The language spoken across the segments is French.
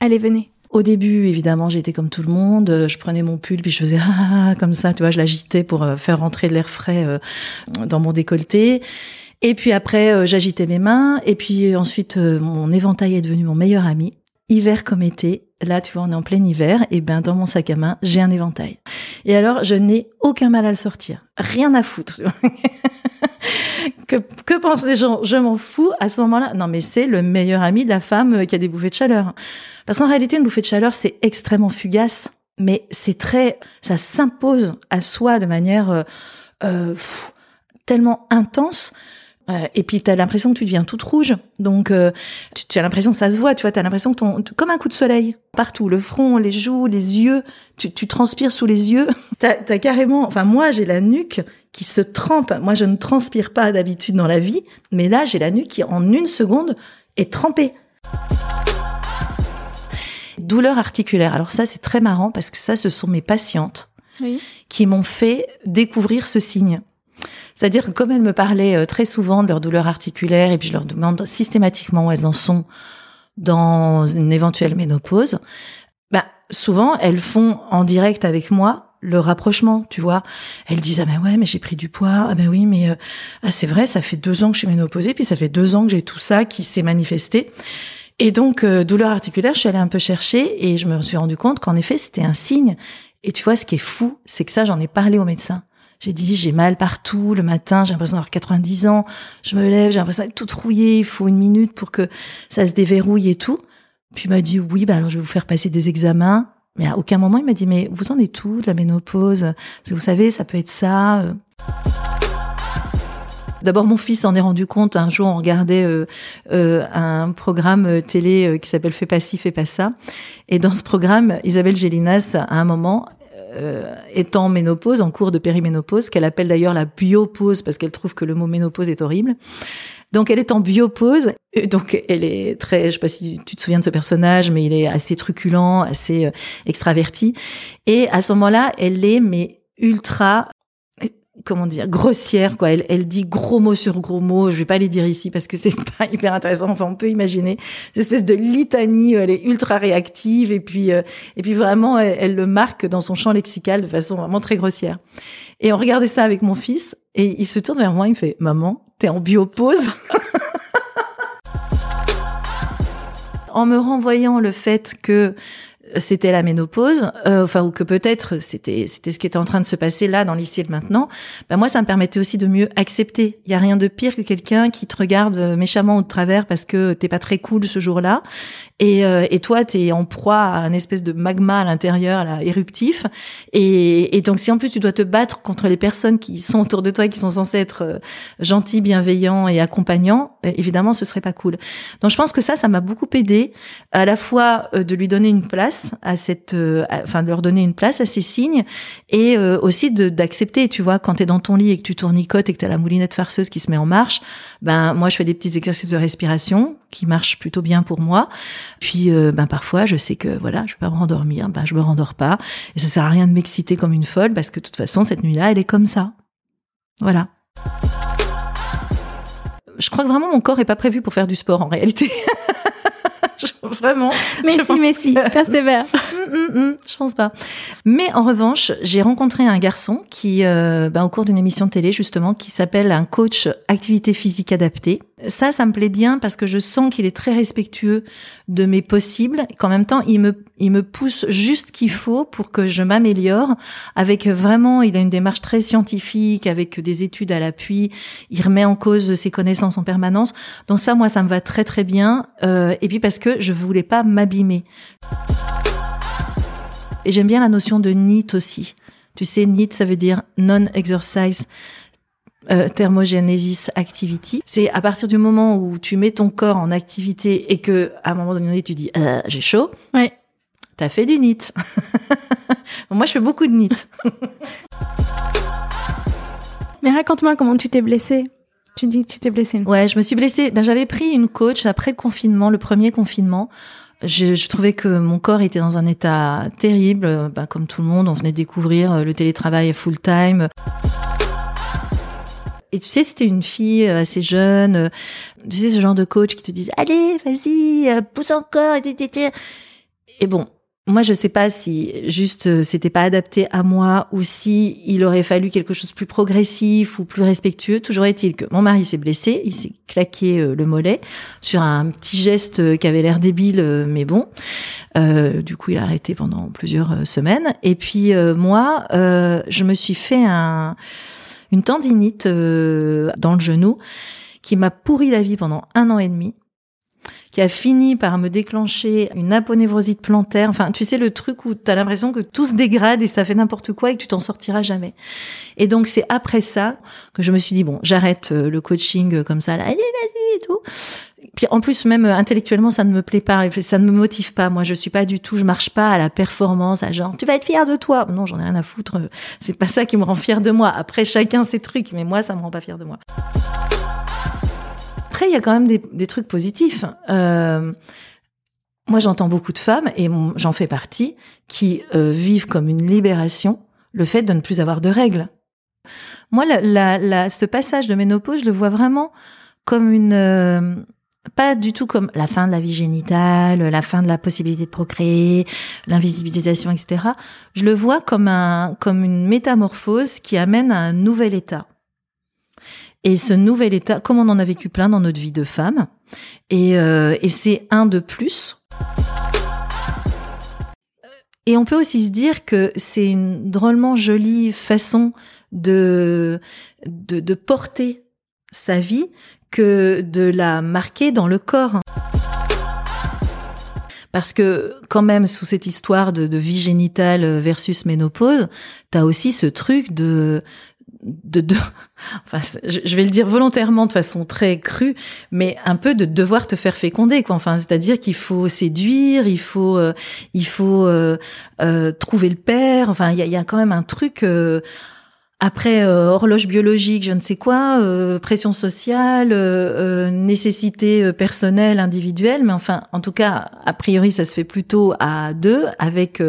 Allez, venez. Au début, évidemment, j'étais comme tout le monde. Euh, je prenais mon pull puis je faisais ah, ah, ah comme ça, tu vois, je l'agitais pour euh, faire rentrer de l'air frais euh, dans mon décolleté. Et puis après, j'agitais mes mains. Et puis ensuite, mon éventail est devenu mon meilleur ami. Hiver comme été, là, tu vois, on est en plein hiver. Et ben, dans mon sac à main, j'ai un éventail. Et alors, je n'ai aucun mal à le sortir. Rien à foutre. que, que pensent les gens? Je m'en fous à ce moment-là. Non, mais c'est le meilleur ami de la femme qui a des bouffées de chaleur. Parce qu'en réalité, une bouffée de chaleur, c'est extrêmement fugace, mais c'est très, ça s'impose à soi de manière euh, euh tellement intense. Euh, et puis tu as l'impression que tu deviens toute rouge, donc euh, tu, as l'impression que ça se voit, tu vois, tu as l'impression que ton, comme un coup de soleil partout, le front, les joues, les yeux, tu, tu transpires sous les yeux. T'as as carrément, enfin moi j'ai la nuque qui se trempe. Moi je ne transpire pas d'habitude dans la vie, mais là j'ai la nuque qui en une seconde est trempée. Douleur articulaire. Alors ça, c'est très marrant parce que ça, ce sont mes patientes qui m'ont fait découvrir ce signe. C'est-à-dire que comme elles me parlaient euh, très souvent de leur douleur articulaire et puis je leur demande systématiquement où elles en sont dans une éventuelle ménopause, bah, souvent elles font en direct avec moi le rapprochement, tu vois. Elles disent ah ben ouais mais j'ai pris du poids, ah ben oui mais euh, ah c'est vrai ça fait deux ans que je suis ménopausée puis ça fait deux ans que j'ai tout ça qui s'est manifesté. Et donc, euh, douleur articulaire, je suis allée un peu chercher et je me suis rendu compte qu'en effet, c'était un signe. Et tu vois, ce qui est fou, c'est que ça, j'en ai parlé au médecin. J'ai dit, j'ai mal partout le matin, j'ai l'impression d'avoir 90 ans, je me lève, j'ai l'impression d'être toute rouillée, il faut une minute pour que ça se déverrouille et tout. Puis il m'a dit, oui, bah alors je vais vous faire passer des examens. Mais à aucun moment, il m'a dit, mais vous en êtes tout de la ménopause? Parce que vous savez, ça peut être ça. Euh. D'abord, mon fils s'en est rendu compte. Un jour, on regardait euh, euh, un programme télé qui s'appelle Fais pas ci, fais pas ça. Et dans ce programme, Isabelle Gélinas, à un moment, étant en ménopause, en cours de périménopause, qu'elle appelle d'ailleurs la biopause parce qu'elle trouve que le mot ménopause est horrible. Donc elle est en biopause, donc elle est très, je sais pas si tu te souviens de ce personnage, mais il est assez truculent, assez extraverti. Et à ce moment-là, elle est mais ultra comment dire grossière quoi. Elle, elle dit gros mots sur gros mots je vais pas les dire ici parce que c'est pas hyper intéressant. Enfin on peut imaginer. Cette espèce de litanie elle est ultra réactive et puis euh, et puis vraiment elle, le marque dans son champ lexical de façon vraiment très grossière. Et on regardait ça avec mon fils et il se tourne vers moi il me fait maman t'es en biopause! En me renvoyant le fait que c'était la ménopause, euh, enfin ou que peut-être c'était c'était ce qui était en train de se passer là dans l'ici et maintenant, ben moi ça me permettait aussi de mieux accepter. Il y a rien de pire que quelqu'un qui te regarde méchamment au travers parce que t'es pas très cool ce jour-là et, euh, et toi t'es en proie à un espèce de magma à l'intérieur, là, éruptif. Et, et donc si en plus tu dois te battre contre les personnes qui sont autour de toi et qui sont censées être euh, gentils, bienveillants et accompagnants, évidemment ce serait pas cool. Donc je pense que ça, ça m'a beaucoup aidé à la fois de lui donner une place à cette, euh, enfin de leur donner une place à ces signes et euh, aussi d'accepter. Tu vois, quand tu es dans ton lit et que tu tournicotes et que tu as la moulinette farceuse qui se met en marche, ben moi je fais des petits exercices de respiration qui marchent plutôt bien pour moi. Puis euh, ben parfois je sais que voilà, je vais pas me rendormir, ben je me rendors pas et ça sert à rien de m'exciter comme une folle parce que de toute façon cette nuit-là, elle est comme ça. Voilà je crois que vraiment mon corps est pas prévu pour faire du sport en réalité. Vraiment. Mais si, mais si, persévère. Mm, mm, mm, je pense pas. Mais en revanche, j'ai rencontré un garçon qui, euh, ben, au cours d'une émission de télé justement, qui s'appelle un coach activité physique adaptée. Ça, ça me plaît bien parce que je sens qu'il est très respectueux de mes possibles, qu'en même temps, il me, il me pousse juste qu'il faut pour que je m'améliore. Avec vraiment, il a une démarche très scientifique, avec des études à l'appui. Il remet en cause ses connaissances en permanence. Donc ça, moi, ça me va très très bien. Euh, et puis parce que je voulais pas m'abîmer. Et j'aime bien la notion de NEAT aussi. Tu sais, NEAT, ça veut dire non-exercise euh, thermogenesis activity. C'est à partir du moment où tu mets ton corps en activité et que à un moment donné tu dis euh, j'ai chaud. Ouais. T'as fait du NEAT. Moi, je fais beaucoup de NEAT. Mais raconte-moi comment tu t'es blessée. Tu dis que tu t'es blessée. Ouais, je me suis blessée. Ben, j'avais pris une coach après le confinement, le premier confinement. Je, trouvais que mon corps était dans un état terrible. Ben, comme tout le monde, on venait découvrir euh, le télétravail full time. Et tu sais, c'était une fille euh, assez jeune. Euh, tu sais, ce genre de coach qui te disent, allez, vas-y, pousse encore. Et bon, moi, je sais pas si juste euh, c'était pas adapté à moi ou si il aurait fallu quelque chose de plus progressif ou plus respectueux. Toujours est-il que mon mari s'est blessé, il s'est claqué euh, le mollet sur un petit geste euh, qui avait l'air débile, mais bon. Du coup, il a arrêté pendant plusieurs semaines. Et puis moi, euh, je me suis fait un, une tendinite dans le genou qui m'a pourri la vie pendant un an et demi qui a fini par me déclencher une aponevrosite plantaire. Enfin, tu sais, le truc où tu as l'impression que tout se dégrade et ça fait n'importe quoi et que tu t'en sortiras jamais. Et donc, c'est après ça que je me suis dit, bon, j'arrête euh, le coaching euh, comme ça, là, allez, vas-y et tout. Puis en plus, même euh, intellectuellement, ça ne me plaît pas, ça ne me motive pas. Moi, je suis pas du tout, je marche pas à la performance, à genre, tu vas être fier de toi. Non, j'en ai rien à foutre. C'est pas ça qui me rend fier de moi. Après, chacun ses trucs, mais moi, ça me rend pas fier de moi. Après, il y a quand même des, trucs positifs. Euh, moi, j'entends beaucoup de femmes, et j'en fais partie, qui euh, vivent comme une libération le fait de ne plus avoir de règles. Moi, la, ce passage de ménopause, je le vois vraiment comme une... Euh, pas du tout comme la fin de la vie génitale, la fin de la possibilité de procréer, l'invisibilisation, etc. Je le vois comme un comme une métamorphose qui amène à un nouvel état. Et ce nouvel état, comme on en a vécu plein dans notre vie de femme, et, euh, et c'est un de plus. Et on peut aussi se dire que c'est une drôlement jolie façon de, de, de porter sa vie que de la marquer dans le corps. Parce que quand même, sous cette histoire de, de vie génitale versus ménopause, t'as aussi ce truc de de, de enfin, je vais le dire volontairement de façon très crue, mais un peu de devoir te faire féconder, quoi. Enfin, c'est-à-dire qu'il faut séduire, il faut, euh, il faut euh, euh, trouver le père. Enfin, il y a, y a, quand même un truc après euh, horloge biologique, je ne sais quoi, euh, pression sociale, euh, nécessité personnelle, individuelle, mais enfin, en tout cas, a priori, ça se fait plutôt à deux, avec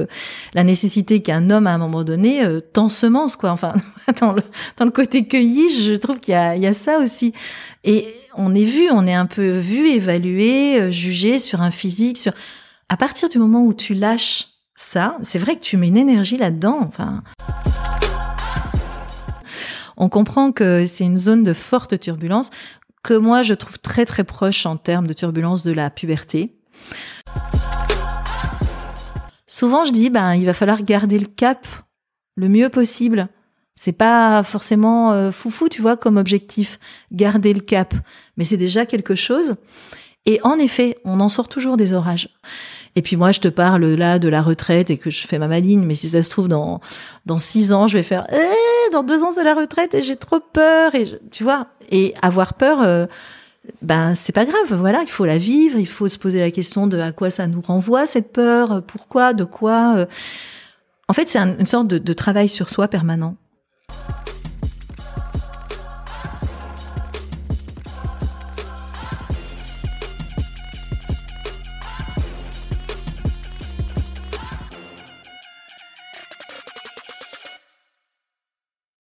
la nécessité qu'un homme, à un moment donné, tant semence, quoi. Enfin, dans le, dans le côté cueilli, je trouve qu'il y y a ça aussi. Et on est vu, on est un peu vu, évalué, jugé sur un physique, sur... À partir du moment où tu lâches ça, c'est vrai que tu mets une énergie là-dedans, enfin on comprend que c'est une zone de forte turbulence que moi je trouve très très proche en termes de turbulence de la puberté. souvent je dis ben il va falloir garder le cap le mieux possible. C'est pas forcément euh, foufou, tu vois, comme objectif, garder le cap, mais c'est déjà quelque chose. Et en effet, on en sort toujours des orages. Et puis moi, je te parle là de la retraite et que je fais ma maligne, mais si ça se trouve dans dans six ans, je vais faire eh, dans deux ans c'est la retraite et j'ai trop peur et tu vois. Et avoir peur, euh, ben c'est pas grave. Voilà, il faut la vivre, il faut se poser la question de à quoi ça nous renvoie cette peur, pourquoi, de quoi. Euh. En fait, c'est une sorte de travail sur soi permanent.